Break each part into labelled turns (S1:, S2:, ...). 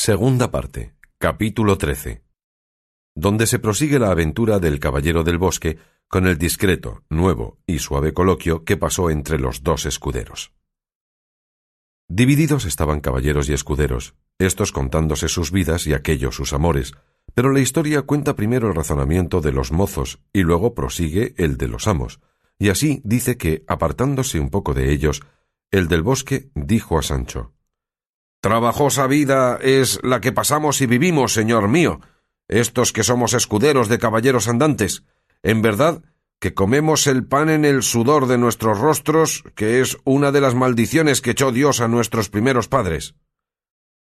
S1: Segunda parte. Capítulo 13. Donde se prosigue la aventura del Caballero del Bosque con el discreto, nuevo y suave coloquio que pasó entre los dos escuderos. Divididos estaban caballeros y escuderos, estos contándose sus vidas y aquellos sus amores, pero la historia cuenta primero el razonamiento de los mozos y luego prosigue el de los amos, y así dice que, apartándose un poco de ellos, el del bosque dijo a Sancho
S2: Trabajosa vida es la que pasamos y vivimos, señor mío, estos que somos escuderos de caballeros andantes. En verdad que comemos el pan en el sudor de nuestros rostros, que es una de las maldiciones que echó Dios a nuestros primeros padres.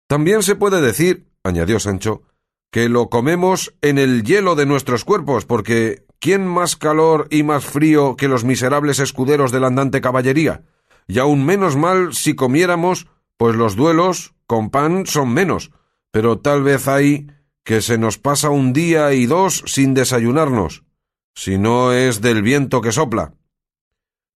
S2: También se puede decir, añadió Sancho, que lo comemos en el hielo de nuestros cuerpos, porque ¿quién más calor y más frío que los miserables escuderos de la andante caballería? Y aún menos mal si comiéramos, pues los duelos con pan son menos, pero tal vez hay que se nos pasa un día y dos sin desayunarnos, si no es del viento que sopla.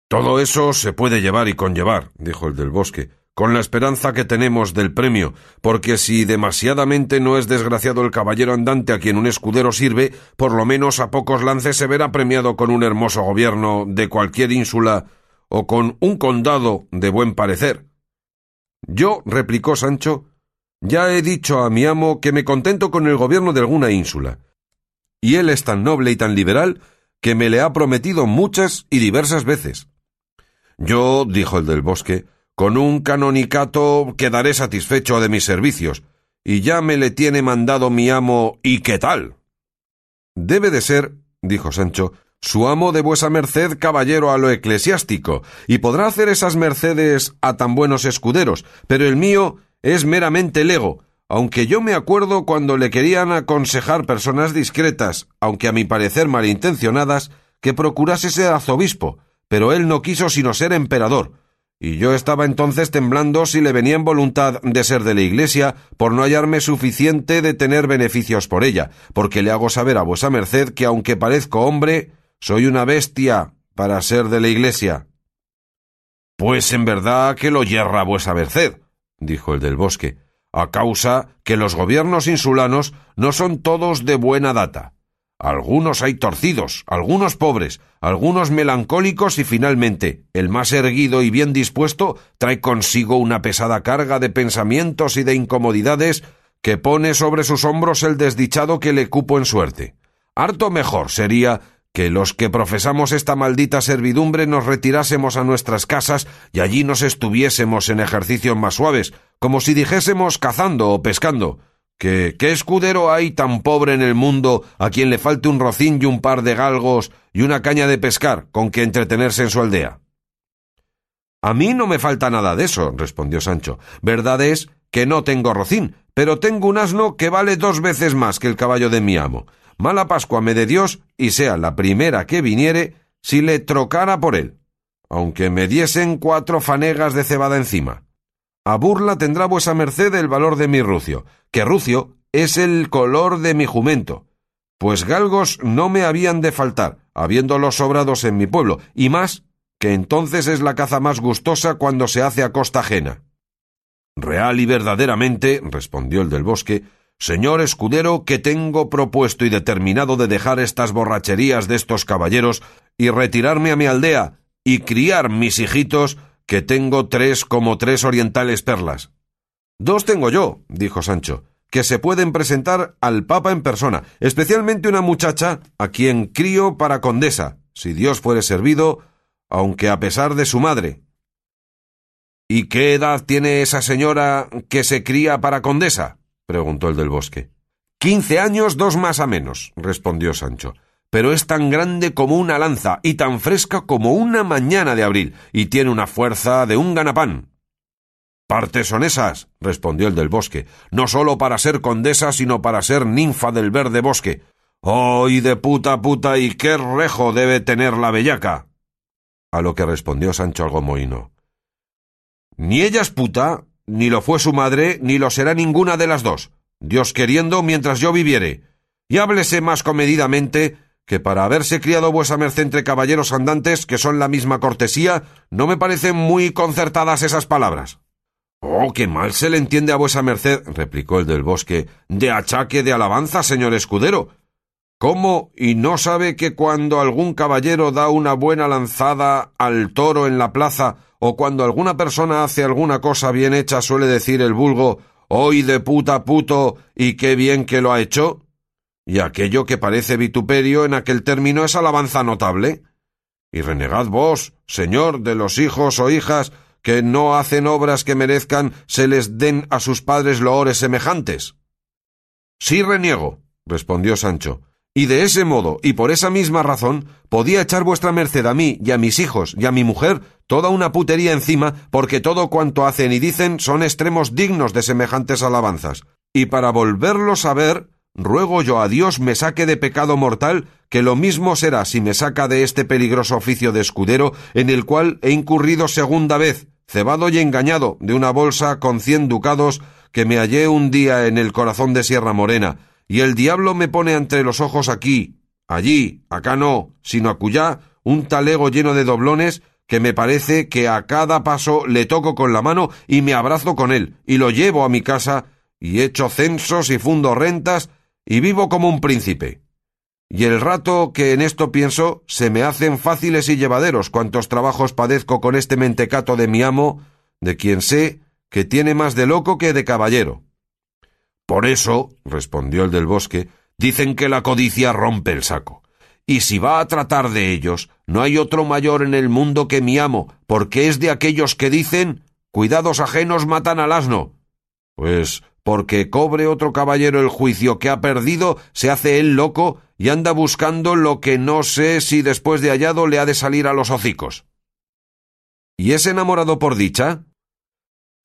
S2: Todo eso se puede llevar y conllevar, dijo el del bosque, con la esperanza que tenemos del premio, porque si demasiadamente no es desgraciado el caballero andante a quien un escudero sirve, por lo menos a pocos lances se verá premiado con un hermoso gobierno de cualquier ínsula o con un condado de buen parecer. Yo, replicó Sancho, ya he dicho a mi amo que me contento con el gobierno de alguna ínsula, y él es tan noble y tan liberal que me le ha prometido muchas y diversas veces. Yo, dijo el del bosque, con un canonicato quedaré satisfecho de mis servicios, y ya me le tiene mandado mi amo ¿y qué tal? Debe de ser, dijo Sancho, su amo de vuesa merced caballero a lo eclesiástico, y podrá hacer esas mercedes a tan buenos escuderos, pero el mío es meramente lego, aunque yo me acuerdo cuando le querían aconsejar personas discretas, aunque a mi parecer malintencionadas, que procurase ser arzobispo, pero él no quiso sino ser emperador, y yo estaba entonces temblando si le venía en voluntad de ser de la Iglesia por no hallarme suficiente de tener beneficios por ella, porque le hago saber a vuesa merced que aunque parezco hombre, soy una bestia para ser de la Iglesia. Pues en verdad que lo yerra vuesa merced, dijo el del bosque, a causa que los gobiernos insulanos no son todos de buena data. Algunos hay torcidos, algunos pobres, algunos melancólicos y finalmente el más erguido y bien dispuesto trae consigo una pesada carga de pensamientos y de incomodidades que pone sobre sus hombros el desdichado que le cupo en suerte. Harto mejor sería que los que profesamos esta maldita servidumbre nos retirásemos a nuestras casas y allí nos estuviésemos en ejercicios más suaves, como si dijésemos cazando o pescando, ¿Qué, ¿Qué escudero hay tan pobre en el mundo a quien le falte un rocín y un par de galgos y una caña de pescar con que entretenerse en su aldea? A mí no me falta nada de eso, respondió Sancho. Verdad es que no tengo rocín, pero tengo un asno que vale dos veces más que el caballo de mi amo. Mala Pascua me de Dios y sea la primera que viniere si le trocara por él, aunque me diesen cuatro fanegas de cebada encima. A burla tendrá vuesa merced el valor de mi rucio, que rucio es el color de mi jumento. Pues galgos no me habían de faltar, habiéndolos sobrados en mi pueblo, y más que entonces es la caza más gustosa cuando se hace a costa ajena. Real y verdaderamente, respondió el del bosque, señor escudero, que tengo propuesto y determinado de dejar estas borracherías de estos caballeros y retirarme a mi aldea y criar mis hijitos que tengo tres como tres orientales perlas. Dos tengo yo, dijo Sancho, que se pueden presentar al Papa en persona, especialmente una muchacha a quien crío para condesa, si Dios fuere servido, aunque a pesar de su madre. ¿Y qué edad tiene esa señora que se cría para condesa? Preguntó el del bosque. Quince años, dos más a menos, respondió Sancho pero es tan grande como una lanza y tan fresca como una mañana de abril, y tiene una fuerza de un ganapán. Partes son esas, respondió el del bosque, no sólo para ser condesa, sino para ser ninfa del verde bosque. ¡Oh, y de puta puta! ¿Y qué rejo debe tener la bellaca? A lo que respondió Sancho algo mohino. Ni ella es puta, ni lo fue su madre, ni lo será ninguna de las dos. Dios queriendo mientras yo viviere. Y háblese más comedidamente que para haberse criado vuesa merced entre caballeros andantes, que son la misma cortesía, no me parecen muy concertadas esas palabras. Oh, qué mal se le entiende a vuesa merced, replicó el del bosque, de achaque de alabanza, señor escudero. ¿Cómo? ¿Y no sabe que cuando algún caballero da una buena lanzada al toro en la plaza, o cuando alguna persona hace alguna cosa bien hecha, suele decir el vulgo hoy de puta puto y qué bien que lo ha hecho? Y aquello que parece vituperio en aquel término es alabanza notable. Y renegad vos, señor, de los hijos o hijas que no hacen obras que merezcan se les den a sus padres loores semejantes. Sí reniego, respondió Sancho, y de ese modo, y por esa misma razón, podía echar vuestra merced a mí y a mis hijos y a mi mujer toda una putería encima, porque todo cuanto hacen y dicen son extremos dignos de semejantes alabanzas. Y para volverlos a ver, ruego yo a Dios me saque de pecado mortal, que lo mismo será si me saca de este peligroso oficio de escudero, en el cual he incurrido segunda vez, cebado y engañado, de una bolsa con cien ducados que me hallé un día en el corazón de Sierra Morena, y el diablo me pone entre los ojos aquí, allí, acá no, sino acullá, un talego lleno de doblones que me parece que a cada paso le toco con la mano y me abrazo con él, y lo llevo a mi casa, y echo censos y fundo rentas, y vivo como un príncipe. Y el rato que en esto pienso, se me hacen fáciles y llevaderos cuantos trabajos padezco con este mentecato de mi amo, de quien sé que tiene más de loco que de caballero. Por eso, respondió el del bosque, dicen que la codicia rompe el saco. Y si va a tratar de ellos, no hay otro mayor en el mundo que mi amo, porque es de aquellos que dicen cuidados ajenos matan al asno. Pues porque cobre otro caballero el juicio que ha perdido, se hace él loco y anda buscando lo que no sé si después de hallado le ha de salir a los hocicos. ¿Y es enamorado por dicha?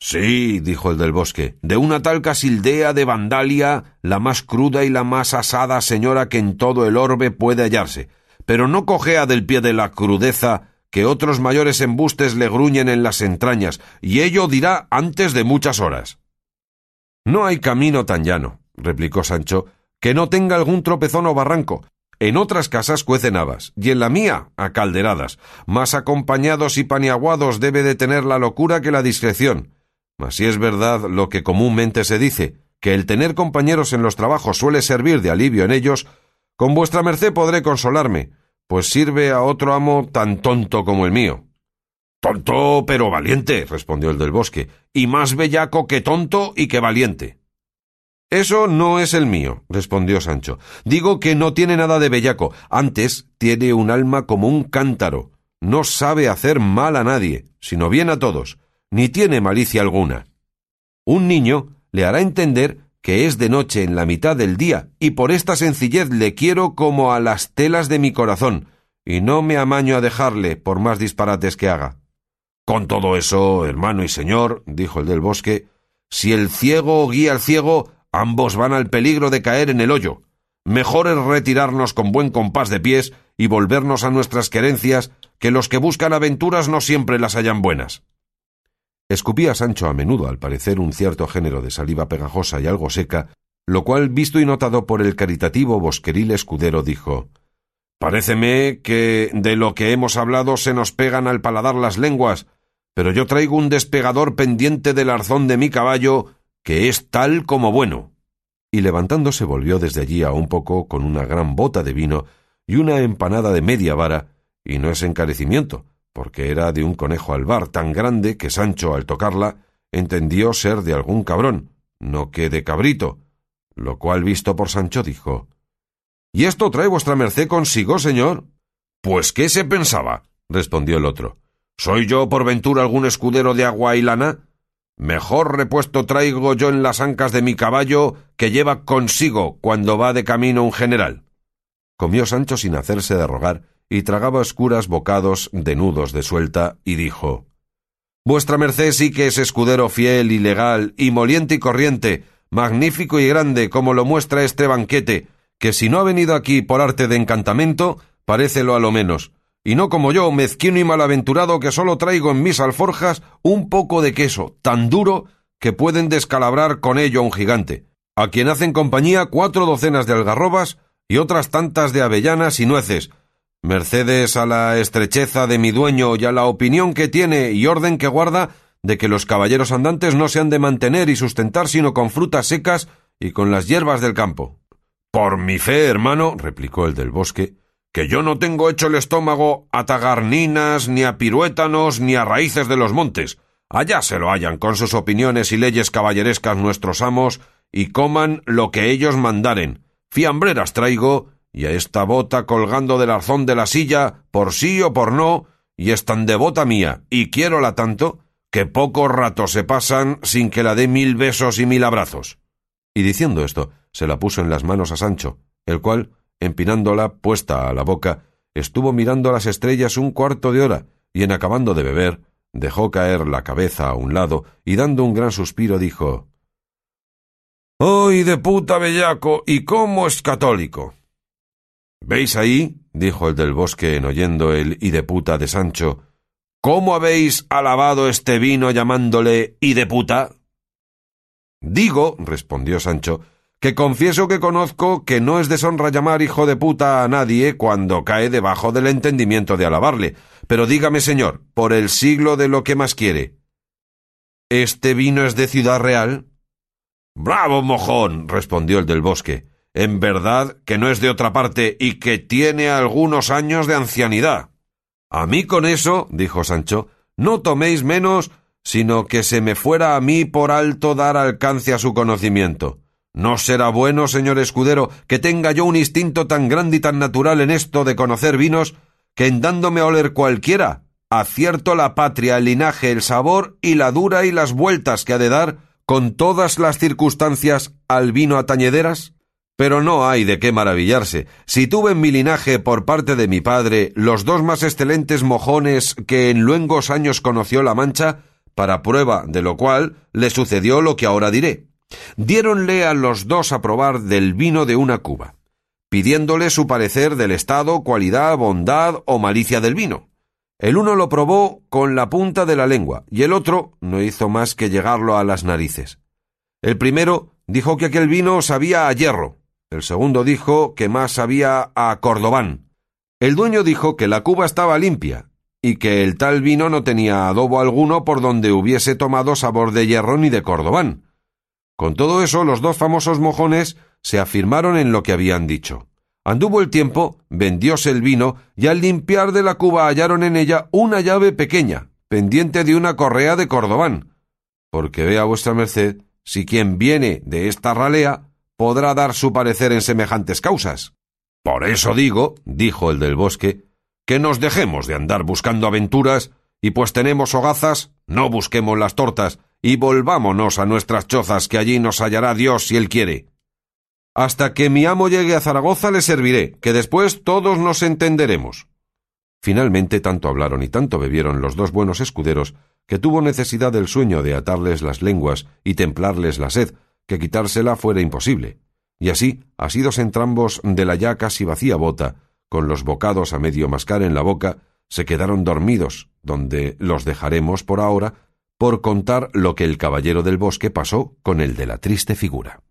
S2: Sí, dijo el del bosque, de una tal Casildea de Vandalia, la más cruda y la más asada señora que en todo el orbe puede hallarse, pero no cojea del pie de la crudeza que otros mayores embustes le gruñen en las entrañas, y ello dirá antes de muchas horas. No hay camino tan llano, replicó Sancho, que no tenga algún tropezón o barranco. En otras casas cuecen habas, y en la mía, acalderadas. Más acompañados y paniaguados debe de tener la locura que la discreción. Si es verdad lo que comúnmente se dice, que el tener compañeros en los trabajos suele servir de alivio en ellos, con vuestra merced podré consolarme, pues sirve a otro amo tan tonto como el mío. Tonto, pero valiente, respondió el del bosque, y más bellaco que tonto y que valiente. Eso no es el mío, respondió Sancho. Digo que no tiene nada de bellaco, antes tiene un alma como un cántaro. No sabe hacer mal a nadie, sino bien a todos ni tiene malicia alguna. Un niño le hará entender que es de noche en la mitad del día, y por esta sencillez le quiero como a las telas de mi corazón, y no me amaño a dejarle por más disparates que haga. Con todo eso, hermano y señor, dijo el del bosque, si el ciego guía al ciego, ambos van al peligro de caer en el hoyo. Mejor es retirarnos con buen compás de pies y volvernos a nuestras querencias, que los que buscan aventuras no siempre las hallan buenas. Escupía Sancho a menudo, al parecer, un cierto género de saliva pegajosa y algo seca, lo cual, visto y notado por el caritativo bosqueril escudero, dijo Paréceme que de lo que hemos hablado se nos pegan al paladar las lenguas, pero yo traigo un despegador pendiente del arzón de mi caballo que es tal como bueno. Y levantándose volvió desde allí a un poco con una gran bota de vino y una empanada de media vara, y no es encarecimiento, porque era de un conejo albar tan grande que Sancho, al tocarla, entendió ser de algún cabrón, no que de cabrito, lo cual visto por Sancho dijo ¿Y esto trae vuestra merced consigo, señor? Pues qué se pensaba, respondió el otro. ¿Soy yo por ventura algún escudero de agua y lana? Mejor repuesto traigo yo en las ancas de mi caballo que lleva consigo cuando va de camino un general. Comió Sancho sin hacerse de rogar y tragaba oscuras bocados de nudos de suelta, y dijo Vuestra merced sí que es escudero fiel y legal, y moliente y corriente, magnífico y grande, como lo muestra este banquete, que si no ha venido aquí por arte de encantamento, parécelo a lo menos, y no como yo, mezquino y malaventurado, que solo traigo en mis alforjas un poco de queso, tan duro que pueden descalabrar con ello a un gigante, a quien hacen compañía cuatro docenas de algarrobas y otras tantas de avellanas y nueces, Mercedes a la estrecheza de mi dueño y a la opinión que tiene y orden que guarda, de que los caballeros andantes no se han de mantener y sustentar sino con frutas secas y con las hierbas del campo.
S1: Por mi fe, hermano, replicó el del bosque, que yo no tengo hecho el estómago a tagarninas, ni a piruétanos, ni a raíces de los montes. Allá se lo hallan con sus opiniones y leyes caballerescas nuestros amos, y coman lo que ellos mandaren. Fiambreras traigo, y a esta bota colgando del arzón de la silla, por sí o por no, y es tan devota mía, y quiérola tanto, que poco rato se pasan sin que la dé mil besos y mil abrazos.
S2: Y diciendo esto, se la puso en las manos a Sancho, el cual, empinándola puesta a la boca, estuvo mirando las estrellas un cuarto de hora, y en acabando de beber, dejó caer la cabeza a un lado, y dando un gran suspiro dijo ¡Ay, de puta bellaco! ¿Y cómo es católico?
S1: ¿Veis ahí? dijo el del bosque en oyendo el y de puta de Sancho. ¿Cómo habéis alabado este vino llamándole y de puta?
S2: Digo, respondió Sancho, que confieso que conozco que no es deshonra llamar hijo de puta a nadie cuando cae debajo del entendimiento de alabarle. Pero dígame, señor, por el siglo de lo que más quiere. ¿Este vino es de Ciudad Real?
S1: Bravo, mojón, respondió el del bosque. En verdad que no es de otra parte y que tiene algunos años de ancianidad.
S2: A mí con eso, dijo Sancho, no toméis menos, sino que se me fuera a mí por alto dar alcance a su conocimiento. ¿No será bueno, señor escudero, que tenga yo un instinto tan grande y tan natural en esto de conocer vinos, que en dándome a oler cualquiera, acierto la patria, el linaje, el sabor y la dura y las vueltas que ha de dar, con todas las circunstancias, al vino atañederas? Pero no hay de qué maravillarse. Si tuve en mi linaje por parte de mi padre los dos más excelentes mojones que en luengos años conoció la Mancha, para prueba de lo cual le sucedió lo que ahora diré. Diéronle a los dos a probar del vino de una cuba, pidiéndole su parecer del estado, cualidad, bondad o malicia del vino. El uno lo probó con la punta de la lengua y el otro no hizo más que llegarlo a las narices. El primero dijo que aquel vino sabía a hierro, el segundo dijo que más sabía a cordobán. El dueño dijo que la cuba estaba limpia y que el tal vino no tenía adobo alguno por donde hubiese tomado sabor de hierro ni de cordobán. Con todo eso, los dos famosos mojones se afirmaron en lo que habían dicho. Anduvo el tiempo, vendióse el vino, y al limpiar de la cuba hallaron en ella una llave pequeña, pendiente de una correa de cordobán. Porque vea vuestra merced si quien viene de esta ralea podrá dar su parecer en semejantes causas.
S1: Por eso digo, dijo el del bosque, que nos dejemos de andar buscando aventuras, y pues tenemos hogazas, no busquemos las tortas, y volvámonos a nuestras chozas, que allí nos hallará Dios si él quiere.
S2: Hasta que mi amo llegue a Zaragoza le serviré, que después todos nos entenderemos. Finalmente tanto hablaron y tanto bebieron los dos buenos escuderos que tuvo necesidad del sueño de atarles las lenguas y templarles la sed, que quitársela fuera imposible. Y así, asidos entrambos de la ya casi vacía bota, con los bocados a medio mascar en la boca, se quedaron dormidos, donde los dejaremos por ahora, por contar lo que el caballero del bosque pasó con el de la triste figura.